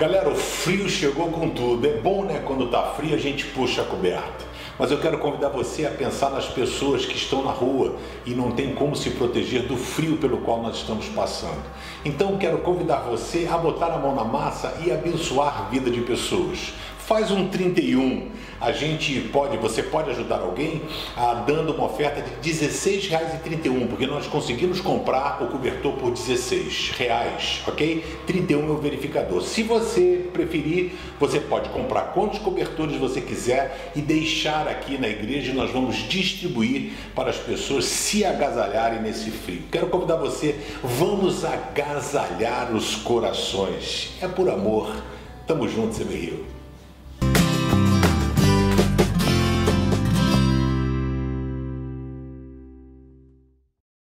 Galera, o frio chegou com tudo. É bom, né? Quando tá frio a gente puxa a coberta. Mas eu quero convidar você a pensar nas pessoas que estão na rua e não tem como se proteger do frio pelo qual nós estamos passando. Então quero convidar você a botar a mão na massa e abençoar a vida de pessoas faz um 31. A gente pode, você pode ajudar alguém ah, dando uma oferta de R$16,31, porque nós conseguimos comprar o cobertor por 16 reais, ok? 31 é o verificador. Se você preferir, você pode comprar quantos cobertores você quiser e deixar aqui na igreja e nós vamos distribuir para as pessoas se agasalharem nesse frio. Quero convidar você, vamos agasalhar os corações. É por amor. Tamo junto, CB Rio.